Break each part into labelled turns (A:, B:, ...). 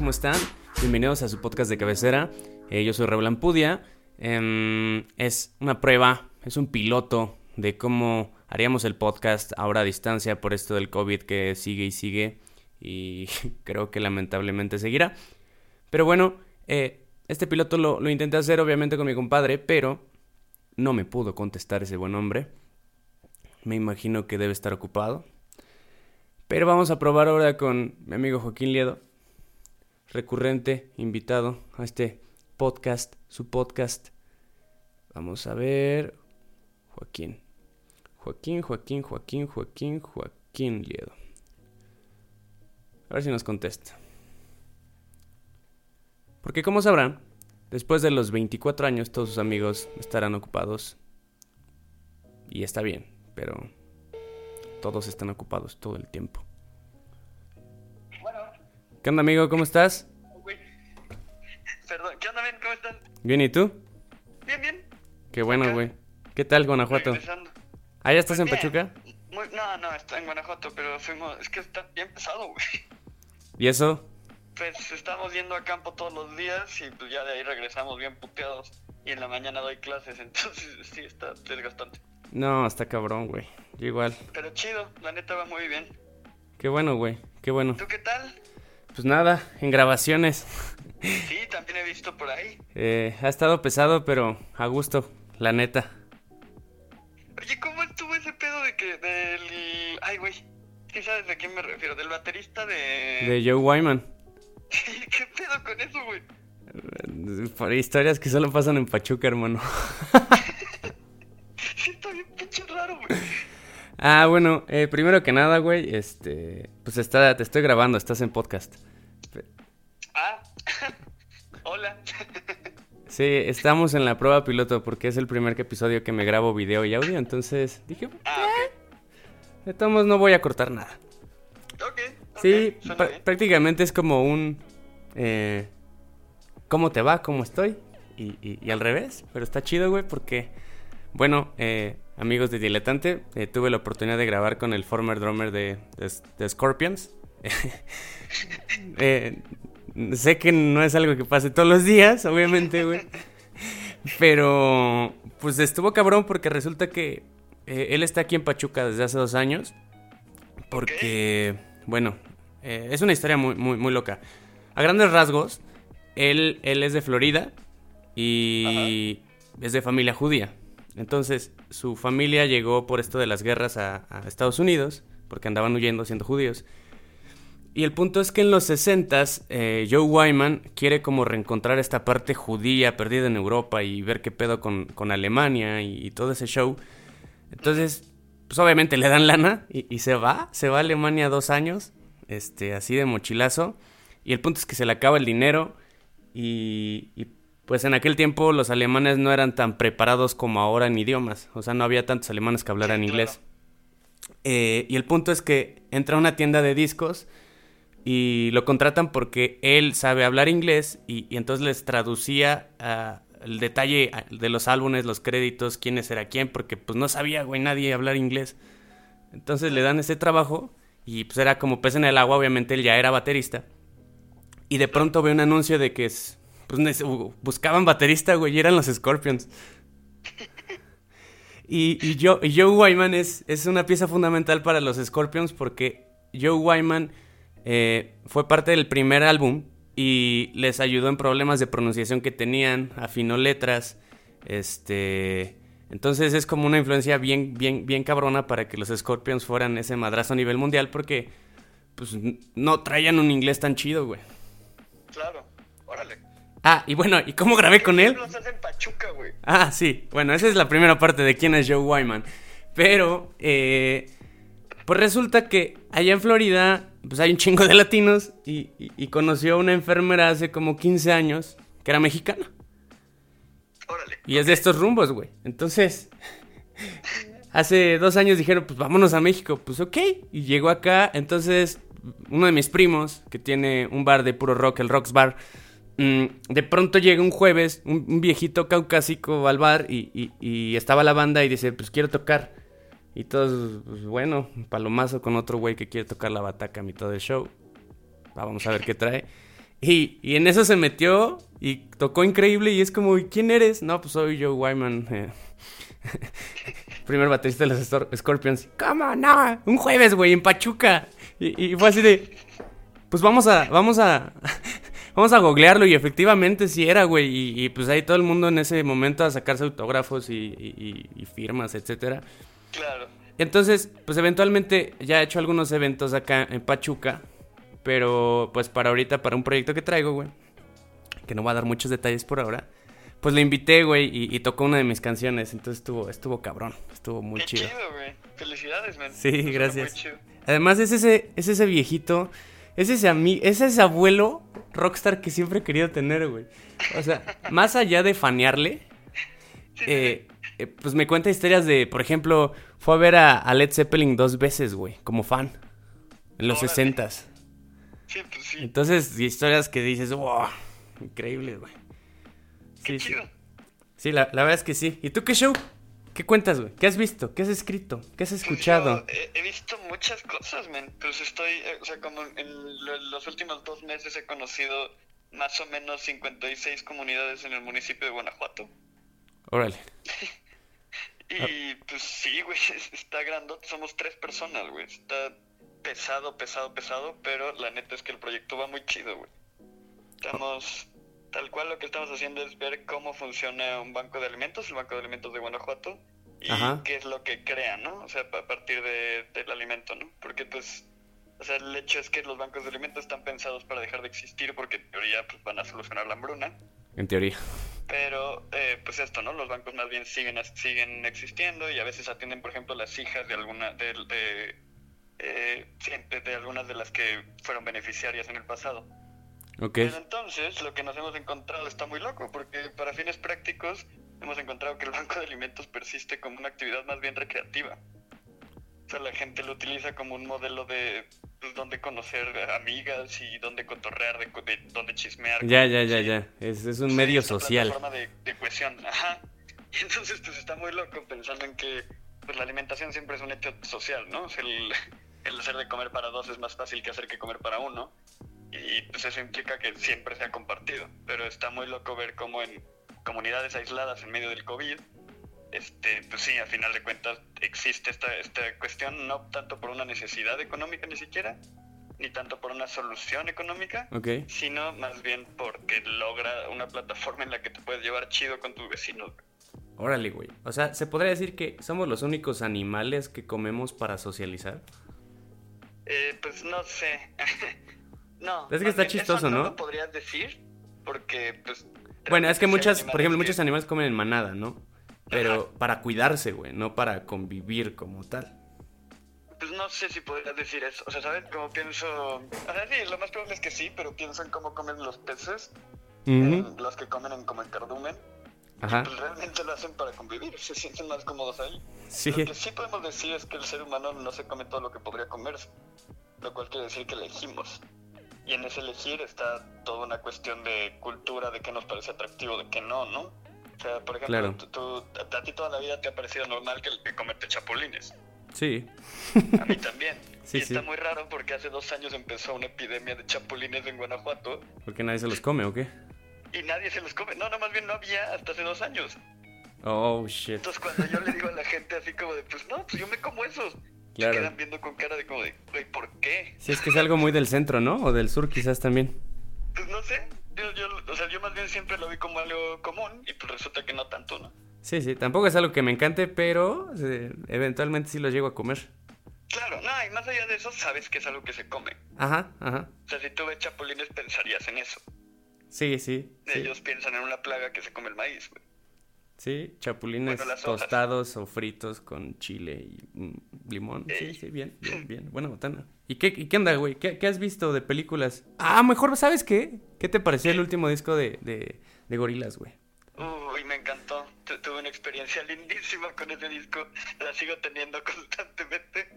A: ¿cómo están? Bienvenidos a su podcast de cabecera. Eh, yo soy Raúl Ampudia. Em, es una prueba, es un piloto de cómo haríamos el podcast ahora a distancia por esto del COVID que sigue y sigue y creo que lamentablemente seguirá. Pero bueno, eh, este piloto lo, lo intenté hacer obviamente con mi compadre, pero no me pudo contestar ese buen hombre. Me imagino que debe estar ocupado. Pero vamos a probar ahora con mi amigo Joaquín Liedo, recurrente invitado a este podcast, su podcast. Vamos a ver. Joaquín. Joaquín, Joaquín, Joaquín, Joaquín, Joaquín Liedo. A ver si nos contesta. Porque como sabrán, después de los 24 años todos sus amigos estarán ocupados. Y está bien, pero todos están ocupados todo el tiempo. ¿Qué onda amigo? ¿Cómo estás?
B: Perdón, ¿qué onda, bien? ¿Cómo están?
A: Bien, ¿y tú?
B: Bien, bien.
A: Qué bueno, güey. ¿Qué tal, Guanajuato? ¿Ah, ya estás en
B: Bien.
A: Pachuca?
B: Muy- no, no, está en Guanajuato, pero fuimos. Es que está bien pesado, güey.
A: ¿Y eso?
B: Pues estamos yendo a campo todos los días y pues ya de ahí regresamos bien puteados. Y en la mañana doy clases, entonces sí está desgastante.
A: No, está cabrón, güey. Yo igual.
B: Pero chido, la neta va muy bien.
A: Qué bueno, güey. Qué bueno.
B: ¿Tú qué tal?
A: Pues nada, en grabaciones.
B: Sí, también he visto por ahí.
A: Eh, ha estado pesado, pero a gusto, la neta.
B: Oye, ¿cómo estuvo ese pedo de que del. Ay, güey. ¿Sí sabes de quién me refiero? Del baterista de.
A: De Joe Wyman.
B: ¿Qué pedo con eso, güey?
A: Por historias que solo pasan en Pachuca, hermano.
B: Sí, está bien pinche raro, güey.
A: Ah, bueno, eh, primero que nada, güey, este... Pues está, te estoy grabando, estás en podcast.
B: Ah, hola.
A: Sí, estamos en la prueba piloto porque es el primer episodio que me grabo video y audio, entonces dije,
B: Ah, ok.
A: de todos modos no voy a cortar nada.
B: Ok. ok,
A: Sí, prácticamente es como un... eh, ¿Cómo te va? ¿Cómo estoy? Y, y- y al revés, pero está chido, güey, porque... Bueno, eh, amigos de Diletante, eh, tuve la oportunidad de grabar con el former drummer de, de- de Scorpions. Eh, sé que no es algo que pase todos los días, obviamente, güey. Pero, pues estuvo cabrón porque resulta que eh, él está aquí en Pachuca desde hace dos años. Porque, bueno, es una historia muy, muy, muy loca. A grandes rasgos, él, él es de Florida y es de familia judía. Entonces, su familia llegó por esto de las guerras a, a Estados Unidos, porque andaban huyendo siendo judíos. Y el punto es que en los 60 Joe Wyman quiere como reencontrar esta parte judía perdida en Europa y ver qué pedo con, con Alemania y, y todo ese show. Entonces, pues obviamente le dan lana y, y se va, se va a Alemania dos años, este, así de mochilazo. Y el punto es que se le acaba el dinero y, y, pues en aquel tiempo los alemanes no eran tan preparados como ahora en idiomas. O sea, no había tantos alemanes que hablaran
B: Sí, claro.
A: inglés. Eh, y el punto es que entra a una tienda de discos y lo contratan porque él sabe hablar inglés y, y entonces les traducía ah, el detalle ah, de los álbumes, los créditos, quiénes era quién, porque pues no sabía, güey, nadie hablar inglés. Entonces le dan ese trabajo y pues era como pez en el agua, obviamente él ya era baterista. Y de pronto ve un anuncio de que es, pues buscaban baterista, güey, y eran los Scorpions. Y, y, Joe, y Joe Wyman es, es una pieza fundamental para los Scorpions porque Joe Wyman eh, fue parte del primer álbum y les ayudó en problemas de pronunciación que tenían, afinó letras, este... Entonces es como una influencia bien, bien, bien cabrona para que los Scorpions fueran ese madrazo a nivel mundial porque pues no traían un inglés tan chido, güey.
B: Claro, órale.
A: Ah, y bueno, ¿y cómo grabé con él?
B: Los hacen Pachuca, güey.
A: Ah, sí. Bueno, esa es la primera parte de quién es Joe Wyman. Pero, eh, pues resulta que allá en Florida, pues hay un chingo de latinos y, y- y conoció a una enfermera hace como 15 años que era mexicana.
B: Órale.
A: Y es de estos rumbos, güey. Entonces, hace dos años dijeron, pues vámonos a México. Pues ok. Y llegó acá. Entonces, uno de mis primos, que tiene un bar de puro rock, el Rocks Bar, de pronto llega un jueves, un, viejito caucásico al bar y, y- y estaba la banda y dice, pues quiero tocar. Y todos, pues bueno, palomazo con otro güey que quiere tocar la bataca a mitad del show. vamos a ver qué trae. Y, y, en eso se metió y tocó increíble y es como, ¿quién eres? No, pues soy Joe Wyman, eh. primer baterista de los Scorpions. ¿Cómo no? Un jueves, güey, en Pachuca. Y, y, fue así de, pues vamos a, vamos a, vamos a googlearlo y efectivamente sí era, güey. Y, pues ahí todo el mundo en ese momento a sacarse autógrafos y, y firmas, etcétera.
B: Claro.
A: Entonces, pues eventualmente ya he hecho algunos eventos acá en Pachuca. Pero pues para ahorita, para un proyecto que traigo, güey. Que no va a dar muchos detalles por ahora. Pues le invité, güey, y, tocó una de mis canciones. Entonces estuvo, estuvo cabrón. Estuvo muy
B: Qué
A: chido.
B: chido, güey. Felicidades, man.
A: Sí, gracias. Además es ese, es ese viejito. Es ese, es ese abuelo rockstar que siempre he querido tener, güey. O sea, más allá de fanearle, eh, eh, pues me cuenta historias de, por ejemplo, fue a ver a, Led Zeppelin dos veces, güey, como fan. En los sesentas.
B: Sí, pues sí.
A: Entonces, historias que dices, wow, increíble, güey.
B: Sí, sí.
A: Sí, la, verdad es que sí. ¿Y tú qué show? ¿Qué cuentas, güey? ¿Qué has visto? ¿Qué has escrito? ¿Qué has pues escuchado?
B: he, visto muchas cosas, men. Pues estoy, eh, o sea, como en los últimos dos meses he conocido más o menos 56 comunidades en el municipio de Guanajuato.
A: Órale.
B: y pues sí, güey, está grandote. Somos tres personas, güey. Está pesado, pesado, pesado, pero la neta es que el proyecto va muy chido, güey. Estamos, tal cual lo que estamos haciendo es ver cómo funciona un banco de alimentos, el Banco de Alimentos de Guanajuato, y qué es lo que crea, ¿no? O sea, a partir de, del alimento, ¿no? Porque pues, o sea, el hecho es que los bancos de alimentos están pensados para dejar de existir porque en teoría pues, van a solucionar la hambruna.
A: En teoría.
B: Pero, eh, pues esto, ¿no? Los bancos más bien siguen, siguen existiendo y a veces atienden, por ejemplo, las hijas de alguna, de, de, eh, de algunas de las que fueron beneficiarias en el pasado. Pero entonces, lo que nos hemos encontrado está muy loco, porque para fines prácticos hemos encontrado que el banco de alimentos persiste como una actividad más bien recreativa. O sea, la gente lo utiliza como un modelo de pues, donde conocer amigas y donde cotorrear, de, de donde chismear.
A: Ya, ya, ya, ya. Es, es un medio social.
B: Es una forma de, de, cohesión. Ajá. Y entonces, pues está muy loco pensando en que pues, la alimentación siempre es un hecho social, ¿no? O sea, el, el hacer de comer para dos es más fácil que hacer que comer para uno. Y pues eso implica que siempre sea compartido. Pero está muy loco ver cómo en comunidades aisladas en medio del COVID este, pues sí, a final de cuentas existe esta, esta cuestión, no tanto por una necesidad económica ni siquiera, ni tanto por una solución económica, sino más bien porque logra una plataforma en la que te puedes llevar chido con tus vecinos.
A: Órale, güey. O sea, ¿se podría decir que somos los únicos animales que comemos para socializar?
B: Eh, pues no sé. no.
A: Es que está chistoso,
B: ¿no?
A: No
B: lo podrías decir porque, pues...
A: Bueno, es que muchas, por ejemplo, muchos animales comen en manada, ¿no? Pero para cuidarse, güey, no para convivir como tal.
B: Pues no sé si podrías decir eso. O sea, ¿sabes? Como pienso. O sea, sí, lo más probable es que sí, pero pienso en cómo comen los peces. los que comen en, como en cardumen. Ajá. Pues realmente lo hacen para convivir, se sienten más cómodos ahí.
A: Sí.
B: Lo que sí podemos decir es que el ser humano no se come todo lo que podría comerse. Lo cual quiere decir que elegimos. Y en ese elegir está toda una cuestión de cultura, de qué nos parece atractivo, de qué no, ¿no? O sea, por ejemplo, tú, a ti toda la vida te ha parecido normal que, que comerte chapulines.
A: Sí.
B: A mí también. y está muy raro porque hace dos años empezó una epidemia de chapulines en Guanajuato.
A: ¿Por qué nadie se los come o qué?
B: Y nadie se los come. No, no, más bien no había hasta hace dos años.
A: Oh, shit.
B: Entonces cuando yo le digo a la gente así como de, pues no, pues yo me como esos. Claro. Se quedan viendo con cara de como de, güey, ¿por qué?
A: Sí, es que es algo muy del centro, ¿no? O del sur quizás también.
B: Pues no sé yo, o sea, yo más bien siempre lo vi como algo común y pues resulta que no tanto, ¿no?
A: Sí, sí, tampoco es algo que me encante, pero eh, eventualmente sí lo llego a comer.
B: Claro, no, y más allá de eso, sabes que es algo que se come.
A: Ajá, ajá.
B: O sea, si tú ves chapulines, pensarías en eso.
A: Sí, sí.
B: Ellos piensan en una plaga que se come el maíz, güey.
A: Sí, chapulines tostados o fritos con chile y mm, limón. Sí, sí, bien, bien, bien. Buena botana. ¿Y qué, y qué onda, güey? ¿Qué, ¿Qué, has visto de películas? Ah, mejor, ¿sabes qué? ¿Qué te pareció el último disco de, de, de Gorilas, güey?
B: Uy, me encantó. tuve una experiencia lindísima con ese disco. La sigo teniendo constantemente.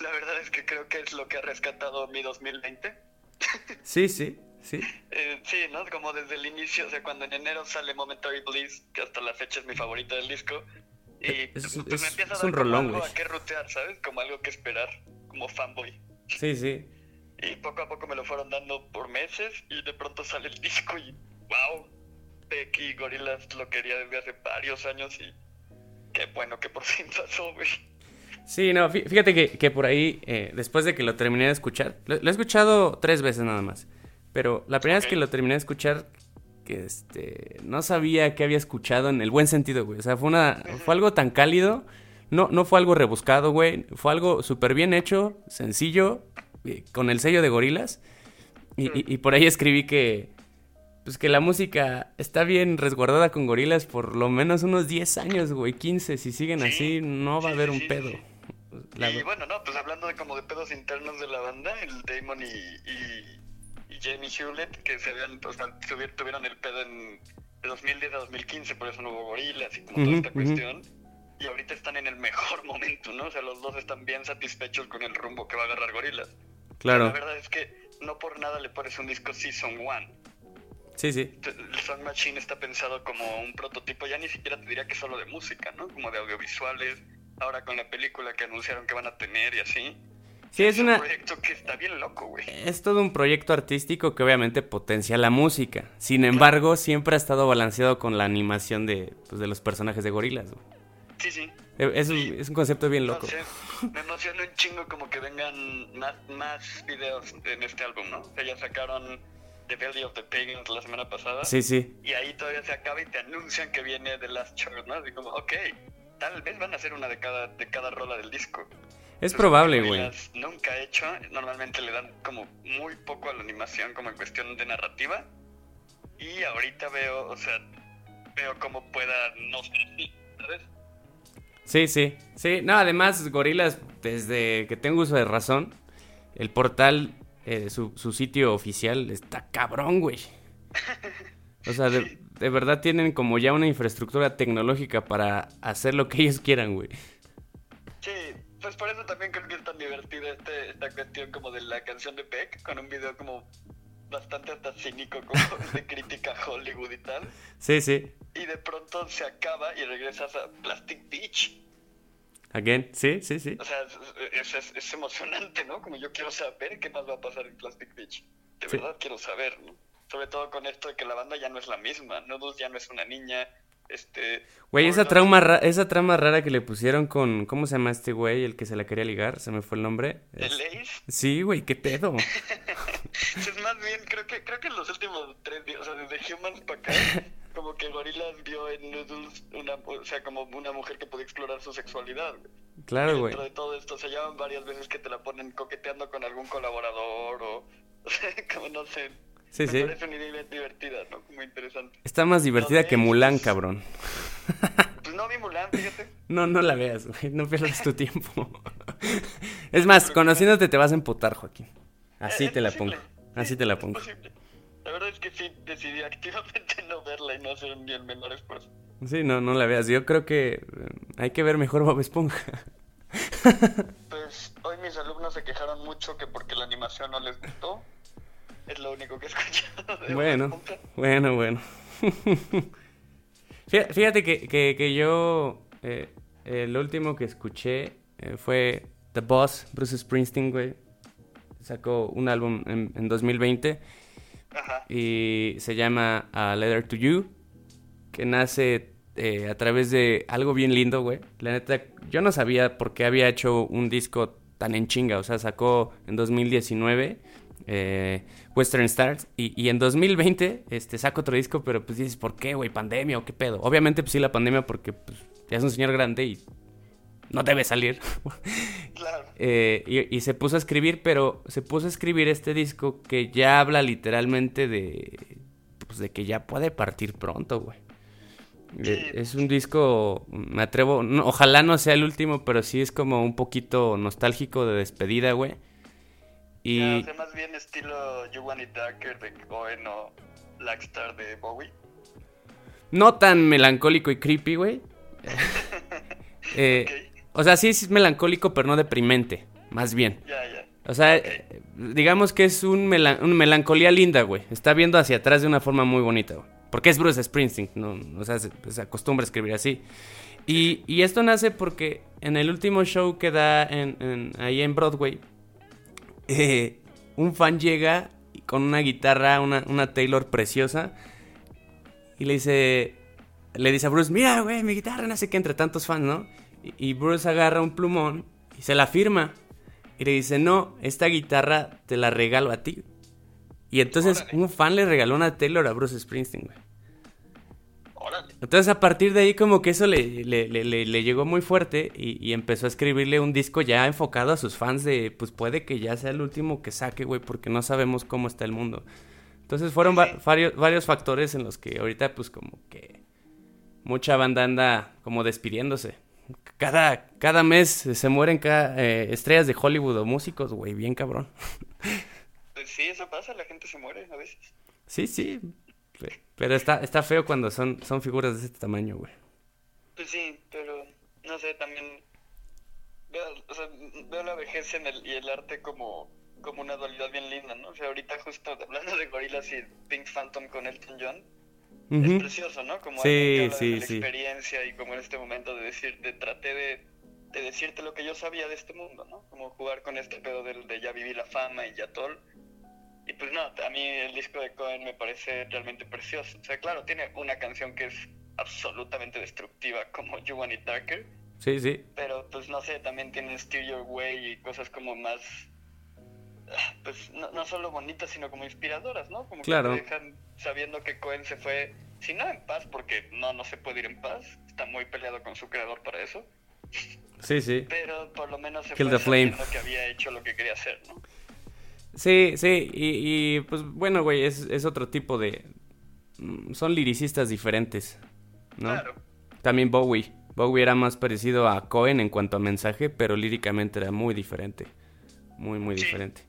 B: La verdad es que creo que es lo que ha rescatado mi 2020.
A: Sí, sí. Sí.
B: Eh, sí, ¿no? Como desde el inicio, o sea, cuando en enero sale Momentary Bliss, que hasta la fecha es mi favorita del disco, y eh, es, pues me empieza a dar un rolón, algo a qué rutear, ¿sabes? Como algo que esperar, como fanboy.
A: Sí, sí.
B: Y poco a poco me lo fueron dando por meses y de pronto sale el disco y wow, Becky Gorillaz lo quería desde hace varios años y qué bueno que por fin pasó, güey.
A: Sí, no, fíjate que, por ahí, eh, después de que lo terminé de escuchar, lo, he escuchado tres veces nada más, pero la primera vez que lo terminé de escuchar, que este, no sabía que había escuchado en el buen sentido, güey. O sea, fue, una, fue algo tan cálido, no, no fue algo rebuscado, güey, fue algo súper bien hecho, sencillo, con el sello de gorilas. Y, por ahí escribí que, pues que la música está bien resguardada con gorilas por lo menos unos 10 años, güey, 15. Si siguen así, no va a haber un pedo.
B: Y bueno, no, pues hablando de como de pedos internos de la banda, el Damon y, y, Jamie Hewlett, que se habían, o sea, tuvieron el pedo en de 2010 a 2015, por eso no hubo gorilas y como toda esta cuestión. Y ahorita están en el mejor momento, ¿no? O sea, los dos están bien satisfechos con el rumbo que va a agarrar gorilas.
A: Claro.
B: la verdad es que no por nada le pones un disco Season 1.
A: Sí, sí.
B: El Sound Machine está pensado como un prototipo, ya ni siquiera te diría que solo de música, ¿no? Como de audiovisuales, ahora con la película que anunciaron que van a tener y así.
A: Sí, es,
B: un proyecto que está bien loco, güey.
A: Es todo un proyecto artístico que obviamente potencia la música. Sin embargo, siempre ha estado balanceado con la animación de, pues, de los personajes de gorilas, güey.
B: Sí, sí.
A: Eh, es, es un concepto bien loco.
B: me emociona un chingo como que vengan más, más videos en este álbum, ¿no? O ya sacaron The Belly of the Pagans la semana pasada.
A: Sí, sí.
B: Y ahí todavía se acaba y te anuncian que viene The Last Chord, ¿no? Así como, ok, tal vez van a hacer una de cada, de cada rola del disco.
A: Es probable, güey.
B: Nunca he hecho, normalmente le dan como muy poco a la animación como en cuestión de narrativa. Y ahorita veo, o sea, veo cómo pueda no ser así, ¿sabes?
A: Sí, sí. Sí, no, además, Gorilas, desde que tengo uso de razón, el portal, eh, su, su, sitio oficial está cabrón, güey. O sea, de, de, verdad tienen como ya una infraestructura tecnológica para hacer lo que ellos quieran, güey.
B: Sí, pues por eso también creo que es tan divertida este, esta cuestión como de la canción de Peck, con un video como bastante hasta cínico, como de crítica a Hollywood y tal.
A: Sí, sí.
B: Y de pronto se acaba y regresas a Plastic Beach.
A: Again, sí, sí, sí.
B: O sea, es, es, es, emocionante, ¿no? Como yo quiero saber qué más va a pasar en Plastic Beach. De verdad quiero saber, ¿no? Sobre todo con esto de que la banda ya no es la misma. Noodles ya no es una niña. Este.
A: Güey, esa, trauma esa trama rara que le pusieron con. ¿Cómo se llama este güey? El que se la quería ligar. Se me fue el nombre.
B: ¿El Ace?
A: Sí, güey, qué pedo.
B: es más bien, creo que, creo que en los últimos tres días, o sea, desde Humans para acá, como que Gorillaz vio en Noodles una, o sea, como una mujer que podía explorar su sexualidad.
A: Claro, güey.
B: Dentro de todo esto se llaman varias veces que te la ponen coqueteando con algún colaborador o, o sea, como no sé.
A: Sí,
B: me
A: sí.
B: parece una idea divertida, ¿no? Muy interesante.
A: Está más divertida que Mulan, cabrón.
B: Pues no vi Mulan, fíjate.
A: No, no la veas, güey. No pierdas tu tiempo. es más, conociéndote te vas a emputar, Joaquín. Así te la pongo. Así te la pongo.
B: La verdad es que sí decidí activamente no verla y no hacer ni el menor esfuerzo.
A: Sí, no, no la veas. Yo creo que eh, hay que ver mejor Bob Esponja.
B: pues hoy mis alumnos se quejaron mucho que porque la animación no les gustó. Es lo único que he escuchado. De
A: bueno, bueno, bueno. Fíjate que, que, que yo, eh, el último que escuché eh, fue The Boss, Bruce Springsteen, güey sacó un álbum en, 2020 y se llama A Letter to You, que nace eh, a través de algo bien lindo, güey. La neta, yo no sabía por qué había hecho un disco tan en chinga, o sea, sacó en 2019 eh, Western Stars y, y, en 2020 este, saco otro disco, pero pues dices, ¿por qué, güey? ¿Pandemia o qué pedo? Obviamente, pues sí, la pandemia porque pues, ya es un señor grande y no debe salir.
B: Claro.
A: Eh, y, se puso a escribir, pero se puso a escribir este disco que ya habla literalmente de, pues de que ya puede partir pronto, güey. Eh, es un disco, me atrevo, ojalá no sea el último, pero sí es como un poquito nostálgico de despedida, güey.
B: Y... más bien estilo You Want It Darker de Cohen o Blackstar de Bowie.
A: No tan melancólico y creepy, güey. eh, o sea, sí es melancólico, pero no deprimente, más bien.
B: Ya, ya.
A: O sea, digamos que es un, melancolía linda, güey. Está viendo hacia atrás de una forma muy bonita, güey. Porque es Bruce Springsteen, ¿no? O sea, se, acostumbra a escribir así. Y, esto nace porque en el último show que da en, ahí en Broadway, eh, un fan llega con una guitarra, una, una Taylor preciosa, y le dice, le dice a Bruce, mira, güey, mi guitarra, no sé qué, entre tantos fans, ¿no? Y, y Bruce agarra un plumón y se la firma. Y le dice, no, esta guitarra te la regalo a ti. Y entonces
B: Órale.
A: un fan le regaló una Taylor a Bruce Springsteen, güey. Entonces a partir de ahí como que eso le, le, le- le- le llegó muy fuerte y, y empezó a escribirle un disco ya enfocado a sus fans de, pues puede que ya sea el último que saque, güey, porque no sabemos cómo está el mundo. Entonces fueron va- varios, varios factores en los que ahorita pues como que mucha banda anda como despidiéndose. Cada, cada mes se mueren cada, eh, estrellas de Hollywood o músicos, güey, bien cabrón.
B: Pues sí, eso pasa, la gente se muere a veces.
A: Sí, sí. Pe- Pero está, está feo cuando son, son figuras de este tamaño, güey.
B: Pues sí, pero no sé, también veo, o sea, veo la vejez en el, y el arte como, como una dualidad bien linda, ¿no? O sea, ahorita justo hablando de gorilas y Pink Phantom con Elton John, es precioso, ¿no? Como
A: Sí, sí,
B: de la
A: sí.
B: experiencia y como en este momento de decir, de traté de, de decirte lo que yo sabía de este mundo, ¿no? Como jugar con este pedo del de ya viví la fama y ya todo. Y pues no, a mí el disco de Cohen me parece realmente precioso. O sea, claro, tiene una canción que es absolutamente destructiva como You Want It Darker,
A: Sí, sí.
B: pero pues no sé, también tiene Steer Your Way y cosas como más, pues no, no solo bonitas, sino como inspiradoras, ¿no? Como
A: Claro.
B: que te dejan sabiendo que Cohen se fue, si no en paz, porque no, no se puede ir en paz, está muy peleado con su creador para eso,
A: Sí, sí.
B: pero por lo menos se
A: Kill
B: fue
A: the flame.
B: que había hecho lo que quería hacer, ¿no?
A: Sí, sí. Y, y, pues bueno, güey, es, es otro tipo de... mm, Son liricistas diferentes, ¿no?
B: Claro.
A: También Bowie. Bowie era más parecido a Cohen en cuanto a mensaje, pero líricamente era muy diferente. Muy, muy
B: Sí.
A: diferente.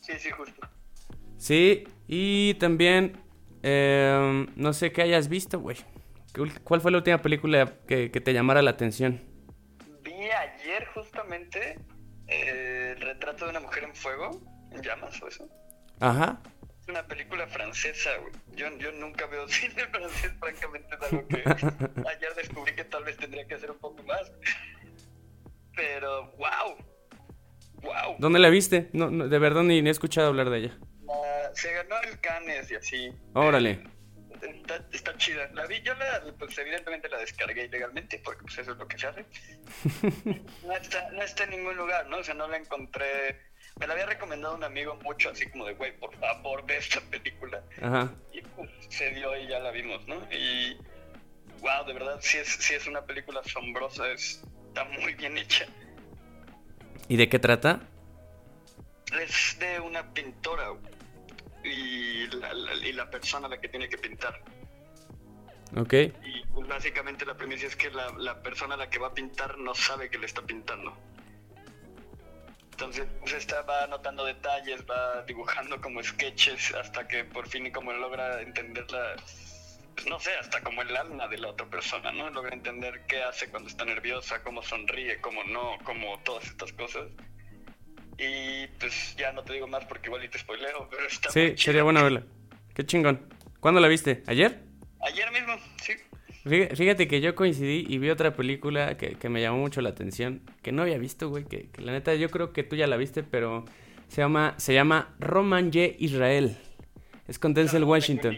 B: Sí, sí, justo.
A: Sí, y también... eh, no sé qué hayas visto, güey. ¿Qué ul- ¿Cuál fue la última película que, que te llamara la atención?
B: Vi ayer justamente eh, el retrato de una mujer en fuego, en llamas o eso.
A: Ajá.
B: Es una película francesa, güey. Yo, yo nunca veo cine francés, francamente es algo que ayer descubrí que tal vez tendría que hacer un poco más. Pero, wow. Wow.
A: ¿Dónde la viste? No, no, de verdad ni, ni he escuchado hablar de ella.
B: Se ganó el Cannes y así.
A: Órale.
B: Está, está chida. La vi, yo la, pues evidentemente la descargué ilegalmente porque pues eso es lo que se hace. No está, no está en ningún lugar, ¿no? O sea, no la encontré. Me la había recomendado un amigo mucho, así como de, güey, por favor, ve esta película.
A: Ajá.
B: Y pues se dio y ya la vimos, ¿no? Y, wow, de verdad, sí es, sí es una película asombrosa, es, está muy bien hecha.
A: ¿Y de qué trata?
B: Es de una pintora güey, y la, la- y la persona a la que tiene que pintar.
A: Ok.
B: Y pues, básicamente la premisa es que la, la persona a la que va a pintar no sabe que le está pintando. Entonces pues, está, va anotando detalles, va dibujando como sketches hasta que por fin como logra entender la... pues, no sé, hasta como el alma de la otra persona, ¿no? Logra entender qué hace cuando está nerviosa, cómo sonríe, cómo no, como todas estas cosas. Y pues ya no te digo más porque igual y te spoileo, pero está
A: Sí, sería bueno verla. Qué chingón. ¿Cuándo la viste? ¿Ayer?
B: Ayer mismo, sí.
A: Fí- Fíjate que yo coincidí y vi otra película que, que me llamó mucho la atención, que no había visto, güey, que, que la neta yo creo que tú ya la viste, pero se llama, se llama Roman J. Israel. Es con Denzel Washington.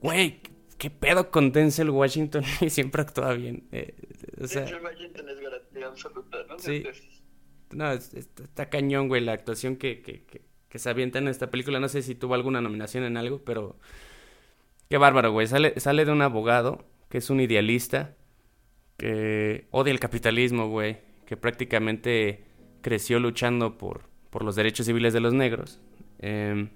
A: Güey, ¿qué pedo con Denzel Washington? Y siempre actúa bien. eh, o sea,
B: Denzel Washington es garantía absoluta, ¿no?
A: Sí. No, es- es- está cañón, güey, la actuación que, que, que, que se avienta en esta película. No sé si tuvo alguna nominación en algo, pero... Qué bárbaro, güey. Sale, sale de un abogado que es un idealista, que odia el capitalismo, güey, que prácticamente creció luchando por, por los derechos civiles de los negros. Em,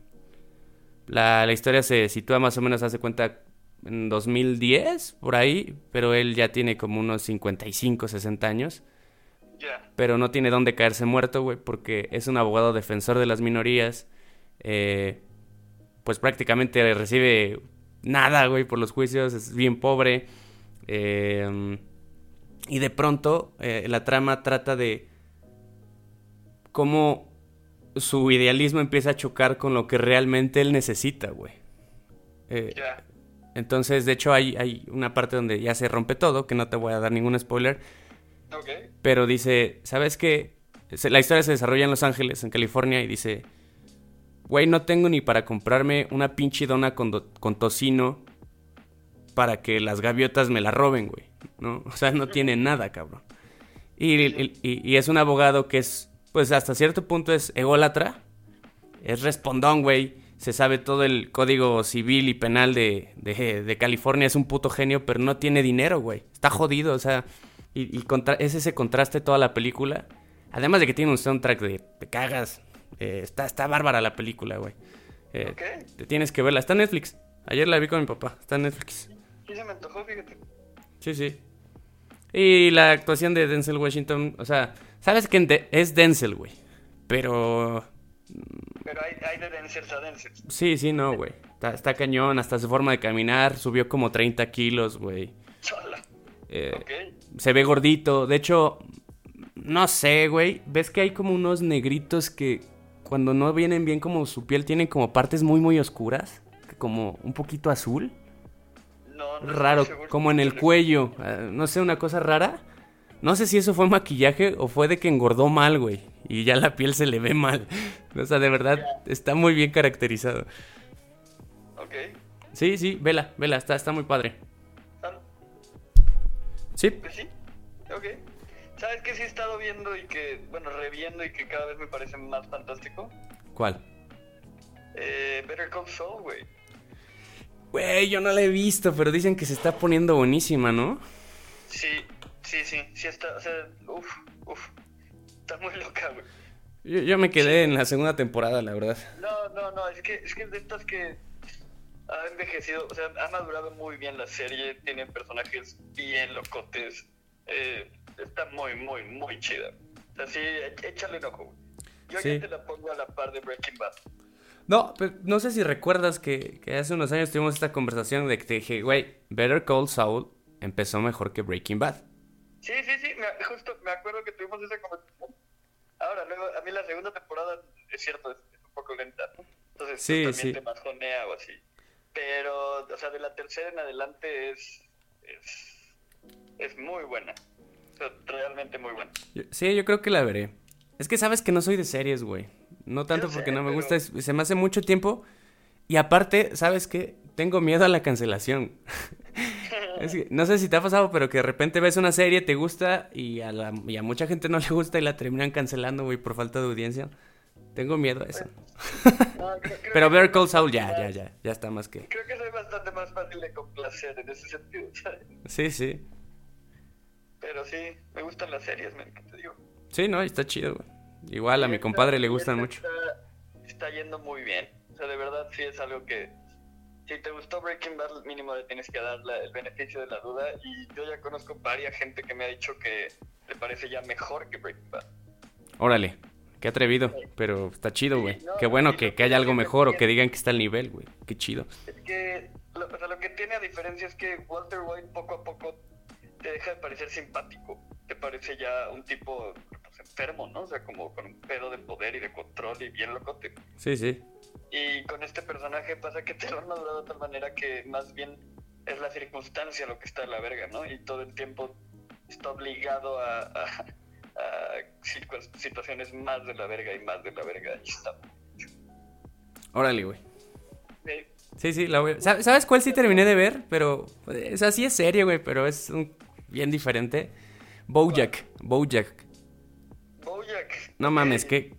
A: la, la historia se sitúa más o menos, hace cuenta, en 2010, por ahí, pero él ya tiene como unos 55, 60 años
B: Ya.
A: pero no tiene dónde caerse muerto, güey, porque es un abogado defensor de las minorías. eh, pues prácticamente recibe nada, güey, por los juicios, es bien pobre. eh, y de pronto eh, la trama trata de cómo su idealismo empieza a chocar con lo que realmente él necesita, güey. Eh,
B: Ya.
A: entonces, de hecho, hay, hay una parte donde ya se rompe todo, que no te voy a dar ningún spoiler.
B: Ok.
A: Pero dice, ¿sabes qué? La historia se desarrolla en Los Ángeles, en California, y dice, güey, no tengo ni para comprarme una pinche dona con, con tocino para que las gaviotas me la roben, güey. ¿no? O sea, no tiene nada, cabrón. Y, y- es un abogado que es, pues hasta cierto punto es ególatra. Es respondón, güey. Se sabe todo el código civil y penal de, de, California. Es un puto genio, pero no tiene dinero, güey. Está jodido, o sea. Y, y contra- es ese contraste toda la película. Además de que tiene un soundtrack de te cagas. Eh, está, está bárbara la película, güey. Eh,
B: Ok.
A: Te tienes que verla. Está en Netflix. Ayer la vi con mi papá. Está en Netflix.
B: Sí se me antojó, fíjate.
A: Sí, sí. Y la actuación de Denzel Washington, o sea, sabes que es Denzel, güey. Pero
B: Pero hay, hay de Dencers a Dencers.
A: sí, sí, no, güey. Está, está cañón, hasta su forma de caminar subió como 30 kilos, güey.
B: Sola.
A: Eh,
B: Ok.
A: Se ve gordito. De hecho, no sé, güey. ¿Ves que hay como unos negritos que cuando no vienen bien como su piel tienen como partes muy, muy oscuras? Como un poquito azul.
B: No, no
A: raro, como en el cuello. eh, no sé, una cosa rara. No sé si eso fue maquillaje o fue de que engordó mal, güey. Y ya la piel se le ve mal. O sea, de verdad, está muy bien caracterizado.
B: Ok.
A: Sí, sí, vela, vela, está, está muy padre. Sí,
B: Pues sí. Ok. ¿Sabes qué sí he estado viendo y que, bueno, reviendo y que cada vez me parece más fantástico?
A: ¿cuál?
B: Eh, Better Call Saul, güey.
A: Güey, yo no la he visto, pero dicen que se está poniendo buenísima, ¿no?
B: Sí, sí, sí, sí está, o sea, uff, uff. Está muy loca, güey.
A: Yo, yo me quedé en la segunda temporada, la verdad.
B: No, no, no, es que es que de estas que ha envejecido, o sea, ha madurado muy bien la serie, tiene personajes bien locotes, eh, está muy, muy, muy chida. O sea, sí, é- échale un ojo. Yo
A: Sí.
B: ya te la pongo a la par de Breaking Bad.
A: No, pero no sé si recuerdas que, que hace unos años tuvimos esta conversación de que te dije, güey, Better Call Saul empezó mejor que Breaking Bad.
B: Sí, sí, sí, me- justo me acuerdo que tuvimos esa conversación. Ahora, luego, a mí la segunda temporada, es cierto, es, es un poco lenta. Entonces,
A: Sí,
B: también
A: sí.
B: te bajonea o así. Pero, o sea, de la tercera en adelante es, es, es muy buena. Realmente muy buena.
A: Sí, yo creo que la veré. Es que sabes que no soy de series, güey. No tanto
B: sé,
A: porque no me
B: pero-
A: gusta, se me hace mucho tiempo. Y aparte, ¿sabes qué? Tengo miedo a la cancelación. Es que, no sé si te ha pasado, pero que de repente ves una serie, te gusta y a, la, y a mucha gente no le gusta y la terminan cancelando, güey, por falta de audiencia. Tengo miedo a eso.
B: No,
A: Pero Better Call Saul ya, ya, ya, ya está más que...
B: Creo que soy bastante más fácil de complacer en ese sentido, ¿sabes?
A: Sí, sí.
B: Pero sí, me gustan las series, men, ¿qué te digo?
A: Sí, no, está chido, güey. Igual a mi compadre le gustan mucho.
B: Está, está yendo muy bien. O sea, de verdad sí es algo que... Si te gustó Breaking Bad, mínimo le tienes que dar la- el beneficio de la duda. Y yo ya conozco varias gente que me ha dicho que le parece ya mejor que Breaking Bad.
A: Órale, qué atrevido, pero está chido, güey.
B: Sí, no,
A: Qué bueno que, que haya algo mejor o que digan que está al nivel, güey. Qué chido.
B: Es que lo, o sea, lo que tiene a diferencia es que Walter White poco a poco te deja de parecer simpático. Te parece ya un tipo pues, enfermo, ¿no? O sea, como con un pedo de poder y de control y bien locote.
A: Sí, sí.
B: Y con este personaje pasa que te lo han madurado de tal manera que más bien es la circunstancia lo que está de la verga, ¿no? Y todo el tiempo está obligado a, a- situaciones más de la verga y más de la verga. Y está.
A: Órale, güey.
B: Eh,
A: Sí, sí, la voy a- ¿Sab- ¿Sabes cuál sí terminé de ver? Pero, o sea, sí es serie, güey, pero es un- bien diferente. Bojack, Bojack.
B: Bojack.
A: No mames, qué,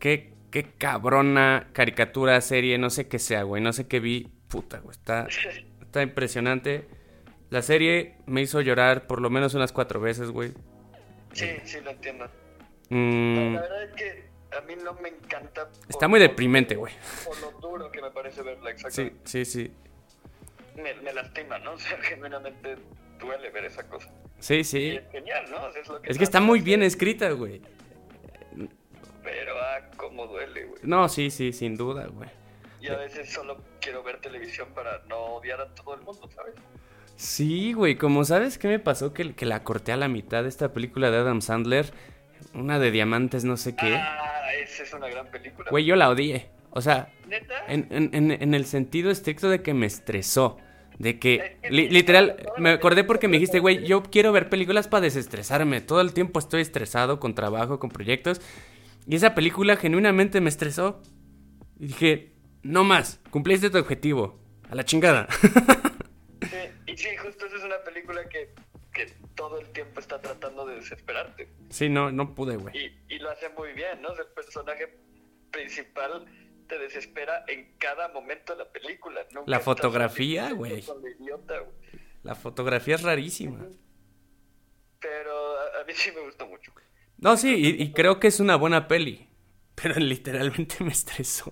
A: qué, qué cabrona caricatura, serie, no sé qué sea, güey, no sé qué vi. Puta, güey, está, está impresionante. La serie me hizo llorar por lo menos unas cuatro veces, güey.
B: Sí, sí, lo entiendo.
A: Mm,
B: La verdad es que a mí no me encanta.
A: está muy deprimente, güey.
B: Por lo duro que me parece verla,
A: Sí,
B: exactamente.
A: sí, sí.
B: Me, me lastima, ¿no? O sea, genuinamente duele ver esa cosa.
A: Sí,
B: Y
A: sí.
B: es genial, ¿no? O sea, es lo que
A: Es que está muy bien escrita, güey.
B: Pero, ah, cómo duele, güey.
A: No, sí, sí, sin duda, güey.
B: Y a veces solo quiero ver televisión para no odiar a todo el mundo, ¿sabes?
A: Sí, güey, como sabes qué me pasó que, que la corté a la mitad de esta película de Adam Sandler, una de diamantes no sé qué.
B: Ah, esa es una gran película.
A: Güey, yo la odié. O sea,
B: ¿Neta?
A: en, en- el sentido estricto de que me estresó. De que, li- literal, me acordé porque me dijiste, güey, yo quiero ver películas para desestresarme. Todo el tiempo estoy estresado con trabajo, con proyectos. Y esa película genuinamente me estresó. Y dije, no más, cumpliste tu objetivo. A la chingada.
B: Sí, y sí, justo esa es una película que, que todo el tiempo está tratando de desesperarte.
A: sí, no, no pude, güey.
B: Y, y lo hace muy bien, ¿no? El personaje principal te desespera en cada momento de la película. Nunca
A: La fotografía, güey. La fotografía es rarísima.
B: Pero a, a mí sí me gustó mucho.
A: No, sí, y, y creo que es una buena peli. Pero literalmente me estresó.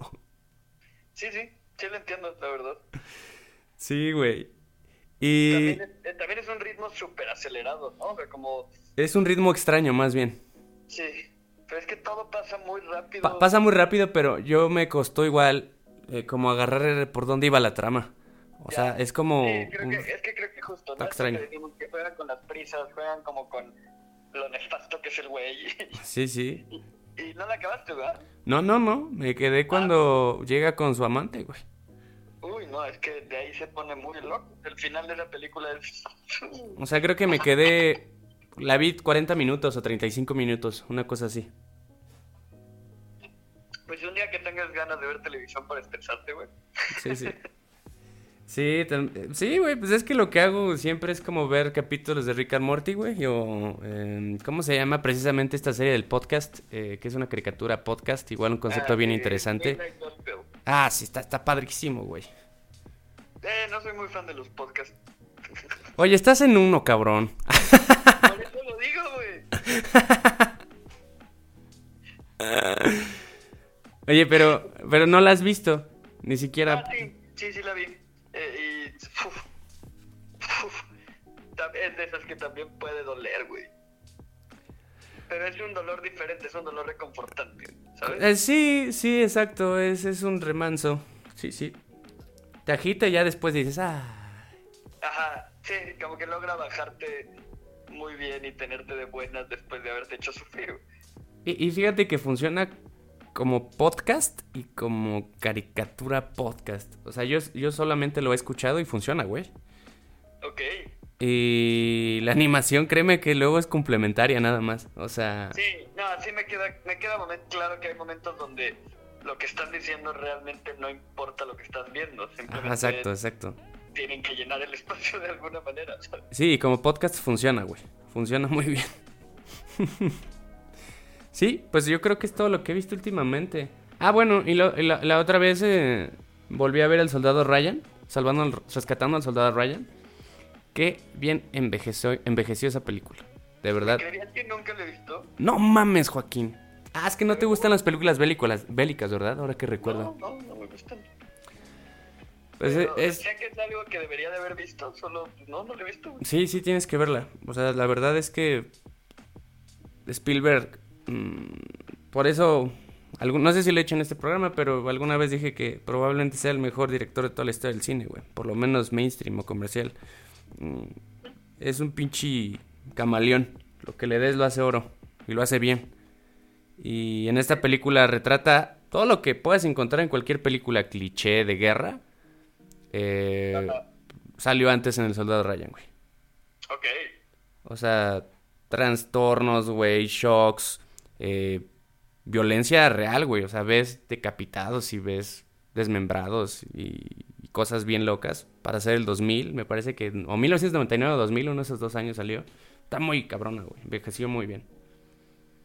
B: Sí, sí, sí lo entiendo, la verdad.
A: Sí, güey. Y
B: También, es- eh, también es un ritmo súper acelerado, ¿no? O sea, como...
A: es un ritmo extraño, más bien.
B: Sí, pero es que todo pasa muy rápido.
A: Pa- pasa muy rápido, pero yo me costó igual eh, como agarrar por dónde iba la trama. O sea, es como...
B: Sí, creo
A: un-
B: que, es que creo que justo,
A: Está
B: ¿no?
A: extraño.
B: Que decimos que juegan con las prisas, juegan como con lo nefasto que es el güey.
A: Sí, sí.
B: y, y no la acabaste, ¿verdad?
A: No, no, no. Me quedé cuando llega con su amante, güey.
B: No, es que de ahí se pone muy loco. El final de la película es...
A: O sea, creo que me quedé... La vi 40 minutos o 35 minutos, una cosa así.
B: Pues un día que tengas ganas de ver televisión para estresarte, güey.
A: Sí, sí. Sí, sí, güey, pues es que lo que hago siempre es como ver capítulos de Rick and Morty, güey, o em, ¿cómo se llama precisamente esta serie del podcast? Eh, que es una caricatura podcast, igual un concepto
B: Ah,
A: bien interesante. Ah, sí, está, está padrísimo, güey.
B: Eh, no soy muy fan de los podcasts.
A: Oye, estás en uno, cabrón.
B: Por eso lo digo, güey.
A: Oye, pero, pero no la has visto, ni siquiera...
B: Ah, sí, sí, sí la vi. Eh, y... uf, uf, tam- es de esas que también puede doler, güey. Pero es un dolor diferente, es un dolor reconfortante, ¿sabes?
A: Eh, sí, sí, exacto, es, es un remanso. Sí, sí. Te agita y ya después dices, ah...
B: Ajá, sí, como que logra bajarte muy bien y tenerte de buenas después de haberte hecho sufrir.
A: Y, y fíjate que funciona como podcast y como caricatura podcast. O sea, yo, yo solamente lo he escuchado y funciona, güey.
B: Ok,
A: Y la animación, créeme que luego es complementaria nada más. O sea,
B: sí, no, sí me queda, me queda claro que hay momentos donde lo que están diciendo realmente no importa lo que estás viendo, simplemente
A: ajá, exacto, exacto.
B: tienen que llenar el espacio de alguna manera. ¿sabes?
A: Sí, y como podcast funciona, güey. Funciona muy bien. sí, pues yo creo que es todo lo que he visto últimamente. Ah, bueno, y, lo- y la, la otra vez eh, volví a ver al soldado Ryan, salvando, al- rescatando al soldado Ryan. Qué bien envejeció, envejeció esa película. De verdad.
B: ¿Creerías que nunca lo he visto?
A: No mames, Joaquín. Ah, es que no te gustan las películas bélicas, bélicas ¿verdad? Ahora que recuerdo.
B: No, no, no me gustan.
A: Pues
B: Pero
A: es,
B: que es algo que debería de haber visto, solo no, no lo he visto.
A: Sí, sí tienes que verla. O sea, la verdad es que Spielberg, mm, por eso, algún- no sé si lo he hecho en este programa, pero alguna vez dije que probablemente sea el mejor director de toda la historia del cine, güey. Por lo menos mainstream o comercial. Mm, es un pinche camaleón. Lo que le des lo hace oro y lo hace bien. Y en esta película retrata todo lo que puedas encontrar en cualquier película cliché de guerra. Eh, salió antes en El Soldado Ryan, güey.
B: Ok.
A: O sea, trastornos, güey, shocks, eh, violencia real, güey. O sea, ves decapitados y ves desmembrados y, y cosas bien locas. Para hacer el 2000, me parece que... O 1999 o 2000, uno de esos dos años salió. Está muy cabrona, güey. Envejeció muy bien.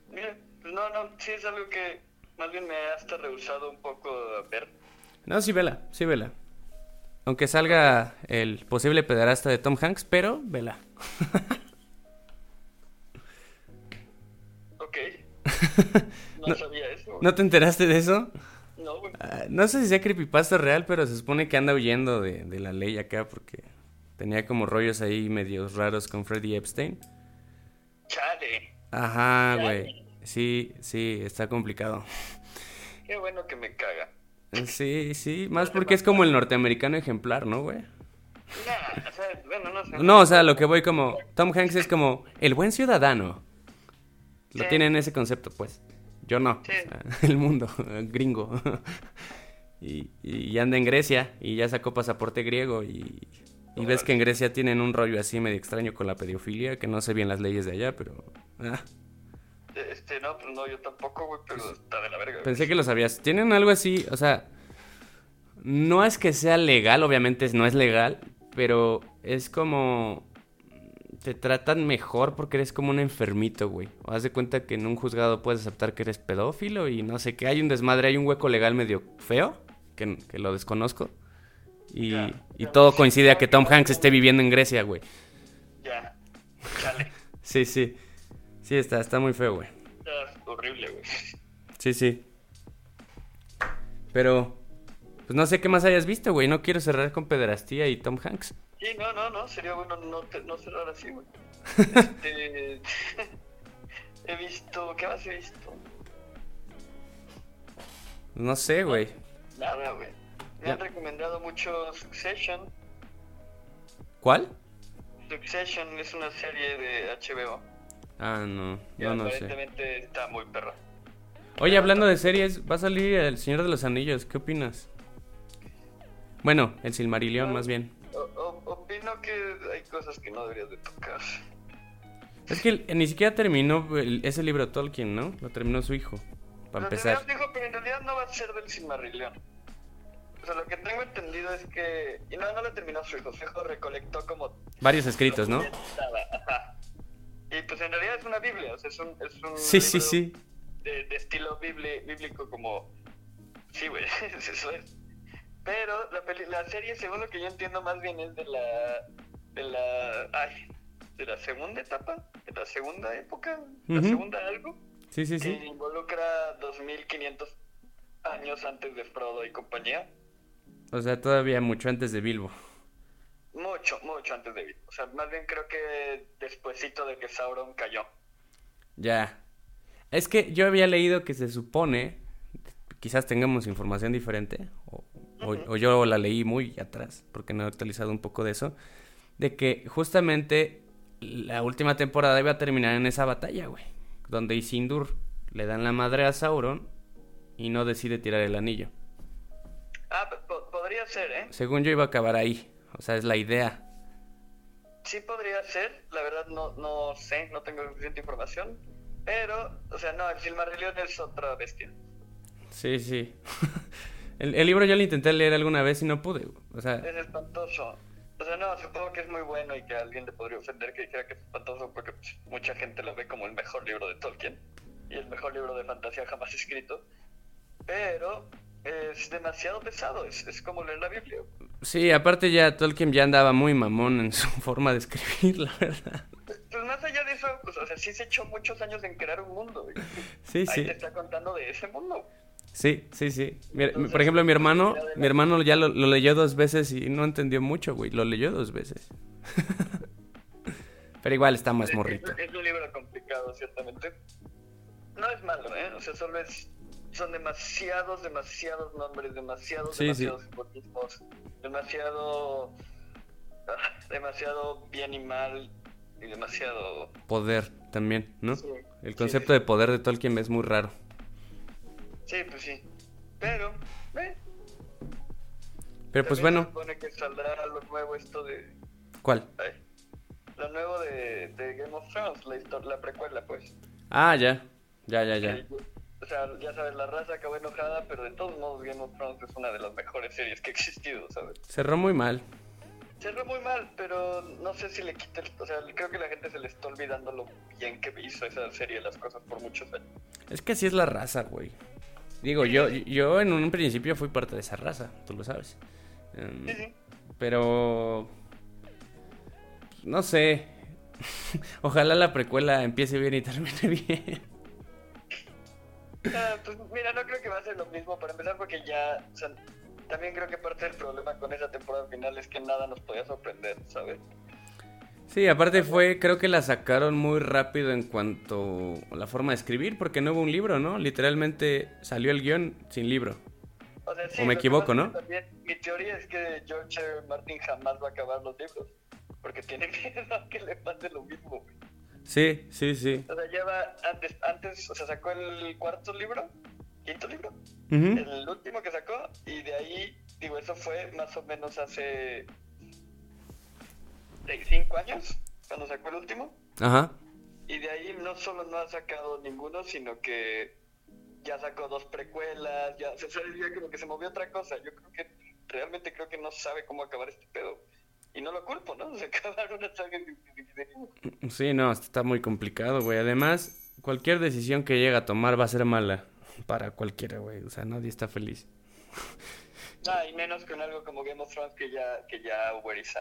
B: Pues no, no, sí es algo que más bien me ha hasta rehusado un poco a ver.
A: No, sí, vela, sí, vela. Aunque salga el posible pederasta de Tom Hanks, pero vela.
B: Ok. No, sabía eso.
A: ¿No te enteraste de eso?
B: No, güey.
A: Ah, no sé si sea creepypasta real, pero se supone que anda huyendo de, de la ley acá porque tenía como rollos ahí medios raros con Freddy Epstein.
B: Chale.
A: Ajá, güey. Sí, sí, está complicado.
B: Qué bueno que me caga.
A: Sí, sí, más porque es como el norteamericano ejemplar, ¿no, güey?
B: Nah, o sea, bueno, no sé.
A: No, o sea, lo que voy como... Tom Hanks es como el buen ciudadano. Lo tienen ese concepto, pues. Yo no.
B: Sí.
A: o sea, el mundo, gringo. y, y anda en Grecia y ya sacó pasaporte griego y, y ves que en Grecia tienen un rollo así medio extraño con la pedofilia, que no sé bien las leyes de allá, pero... ah,
B: Este, no, pues no, yo tampoco, güey, pero está de la verga. güey.
A: pensé que lo sabías. Tienen algo así, o sea, no es que sea legal, obviamente no es legal, pero es como te tratan mejor porque eres como un enfermito, güey. O haz de cuenta que en un juzgado puedes aceptar que eres pedófilo y no sé qué. Hay un desmadre, hay un hueco legal medio feo, que, que lo desconozco. Y, y todo coincide a que Tom Hanks esté viviendo en Grecia, güey.
B: Ya. Chale.
A: Sí, sí. Sí, está, está muy feo, güey.
B: Está horrible, güey.
A: Sí, sí. Pero, pues no sé qué más hayas visto, güey. No quiero cerrar con pederastía y Tom Hanks.
B: Sí, no, no, no, sería bueno no, te- no cerrar así, güey. Este, he visto, ¿qué más he visto?
A: No sé, güey.
B: Nada, güey. Me
A: Ya.
B: han recomendado mucho Succession.
A: ¿Cuál?
B: Succession es una serie de HBO.
A: Ah, no.
B: Que
A: No, no sé.
B: está muy perra.
A: Oye, hablando de series, va a salir El Señor de los Anillos. ¿Qué opinas? Bueno, El Silmarillion, más bien.
B: O- o- opino que hay cosas que no deberías de tocar.
A: Es que ni siquiera terminó el- ese libro Tolkien, ¿no? Lo terminó su hijo. Para empezar.
B: dijo, pero en realidad no va a ser del Silmarillion. O sea, lo que tengo entendido es que... Y no, no lo terminó su hijo. Su hijo recolectó como...
A: Varios escritos, ¿no?
B: estaba, ajá. Y pues en realidad es una Biblia. O sea, es un, es un
A: Sí, sí,
B: libro
A: sí.
B: De, de estilo bibli- bíblico como... Sí, güey, eso es. Pero la, peli- la serie, según lo que yo entiendo, más bien es de la... De la... Ay, de la segunda etapa, de la segunda época, la
A: Ujú.
B: segunda algo
A: Sí, sí,
B: que
A: sí.
B: involucra 2500 años antes de Frodo y compañía.
A: O sea, todavía mucho antes de Bilbo.
B: Mucho, mucho antes de Bilbo. O sea, más bien creo que despuesito de que Sauron cayó.
A: Ya. Es que yo había leído que se supone, quizás tengamos información diferente, o, o- o yo la leí muy atrás, porque no he actualizado un poco de eso, de que justamente la última temporada iba a terminar en esa batalla, güey, donde Isildur le dan la madre a Sauron y no decide tirar el anillo.
B: Ah, po- podría ser, ¿eh?
A: Según yo iba a acabar ahí, o sea, es la idea.
B: Sí podría ser. La verdad no, no sé, no tengo suficiente información. Pero, o sea, no, el Silmarillion es otra bestia.
A: Sí, sí. el, el libro yo lo intenté leer alguna vez y no pude, o sea...
B: Es espantoso. O sea, no, supongo que es muy bueno y que a alguien le podría ofender que dijera que es espantoso porque pues, mucha gente lo ve como el mejor libro de Tolkien y el mejor libro de fantasía jamás escrito. Pero es demasiado pesado, es, es como leer la Biblia.
A: Sí, aparte ya Tolkien ya andaba muy mamón en su forma de escribir, la verdad.
B: Pues más allá de eso, pues, o sea, sí se echó muchos años en crear un mundo. güey.
A: Sí,
B: Ahí
A: sí.
B: te está contando de ese mundo.
A: Sí, sí, sí. Mi-
B: Entonces,
A: por ejemplo, mi hermano,
B: de la-
A: mi hermano ya lo, lo leyó dos veces y no entendió mucho, güey. Lo leyó dos veces. Pero igual está más
B: Es-
A: morrito.
B: Es, es un libro complicado, ciertamente. No es malo, ¿eh? O sea, solo es. Son demasiados, demasiados nombres, demasiados,
A: Sí, sí.
B: demasiados simbolismos, demasiado. demasiado bien y mal, y demasiado.
A: Poder también, ¿no?
B: Sí,
A: El
B: sí,
A: concepto
B: sí.
A: de poder de Tolkien es muy raro.
B: Sí, pues sí. Pero, eh,
A: Pero pues bueno,
B: Se supone que saldrá lo nuevo esto de.
A: ¿cuál?
B: ay, lo nuevo de, de Game of Thrones, la, la precuela, pues.
A: Ah, ya. Ya, ya, ya.
B: O sea, ya sabes, la raza acabó enojada, pero de todos modos Game of Thrones es una de las mejores series que ha existido, ¿sabes?
A: Cerró muy mal.
B: Cerró muy mal, pero no sé si le quita el... O sea, creo que la gente se le está olvidando lo bien que hizo esa serie las cosas por muchos años.
A: Es que así es la raza, güey. Digo, yo, yo en un principio fui parte de esa raza, tú lo sabes. Em,
B: Sí, sí.
A: Pero... No sé. Ojalá la precuela empiece bien y termine bien.
B: Ah, pues mira, no creo que va a ser lo mismo para empezar porque ya... O sea, también creo que parte del problema con esa temporada final es que nada nos podía sorprender, ¿sabes?
A: Sí, aparte fue, creo que la sacaron muy rápido en cuanto a la forma de escribir, porque no hubo un libro, ¿no? Literalmente salió el guion sin libro.
B: O, sea, sí,
A: O me equivoco, ¿no?
B: También, mi teoría es que George. R. Martin jamás va a acabar los libros. Porque tiene miedo a que le pase lo mismo. güey.
A: Sí, sí, sí.
B: O sea, lleva antes, antes, o sea, sacó el cuarto libro, quinto libro, el último que sacó, y de ahí, digo, eso fue más o menos hace seis- cinco años, cuando sacó el último.
A: Ajá.
B: Y de ahí no solo no ha sacado ninguno, sino que ya sacó dos precuelas, ya, o sea, ya como que se movió otra cosa. Yo creo que realmente creo que no sabe cómo acabar este pedo. Y no lo culpo, ¿no? Se acabar una saga
A: Sí, no, está muy complicado, güey. Además, cualquier decisión que llegue a tomar va a ser mala para cualquiera, güey. O sea, nadie está feliz.
B: Ah, y menos con algo como Game of Thrones que ya, que ya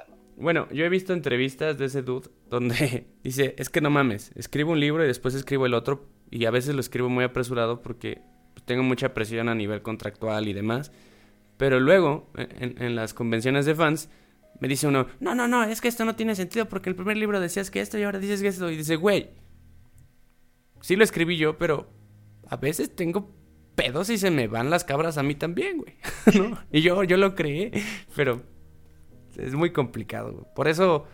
B: ¿no?
A: Bueno, yo he visto entrevistas de ese dude donde dice, es que no mames, escribo un libro y después escribo el otro y a veces lo escribo muy apresurado porque tengo mucha presión a nivel contractual y demás. Pero luego, en, las convenciones de fans, me dice uno, no, no, no, es que esto no tiene sentido porque el primer libro decías que esto y ahora dices que esto. Y dice, güey, sí lo escribí yo, pero a veces tengo pedos y se me van las cabras a mí también, güey. Y yo, yo lo creé, pero es muy complicado. Por eso,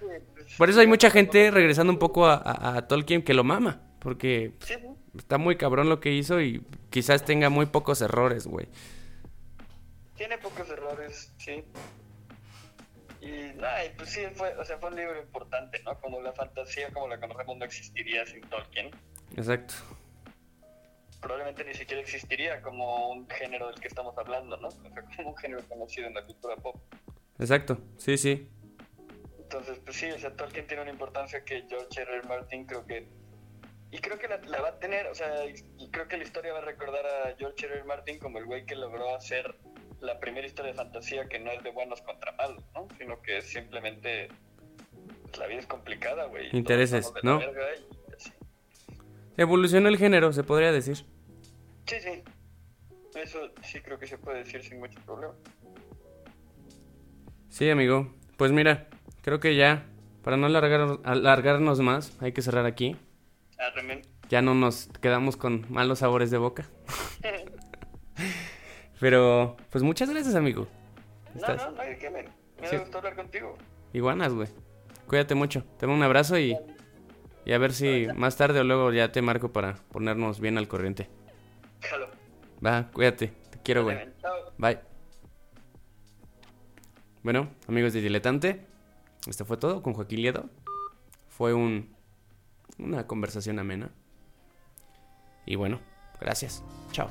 A: por eso hay mucha gente regresando un poco a, Tolkien que lo mama, porque está muy cabrón lo que hizo y quizás tenga muy pocos errores, güey.
B: Tiene pocos errores, sí. Y, pues sí, fue, o sea, fue un libro importante, ¿no? Como la fantasía como la conocemos no existiría sin Tolkien.
A: Exacto
B: probablemente ni siquiera existiría como un género del que estamos hablando, ¿no? O sea, como un género conocido en la cultura pop.
A: Exacto, sí, sí.
B: Entonces, pues sí, o sea, Tolkien tiene una importancia que George R. R. Martin creo que... Y creo que la, va a tener, o sea, y creo que la historia va a recordar a George R. R. Martin como el güey que logró hacer la primera historia de fantasía que no es de buenos contra malos, ¿no? Sino que es simplemente... Pues, la vida es complicada, güey.
A: Intereses, ¿no? Evolucionó el género, se podría decir.
B: Sí, sí. Eso sí creo que se puede decir sin mucho problema.
A: Sí, amigo. Pues mira, creo que ya, para no alargar, alargarnos más, hay que cerrar aquí. Ya no nos quedamos con malos sabores de boca. Pero, pues muchas gracias, amigo.
B: No, no, no hay me, me gustó hablar contigo.
A: Iguanas, güey. Cuídate mucho. Te mando un abrazo y y a ver si más tarde o luego ya te marco para ponernos bien al corriente. Va, cuídate. Te quiero, güey. Bye. Bueno, amigos de Diletante, esto fue todo con Joaquín Liedo. Fue un, una conversación amena. Y bueno, gracias. Chao.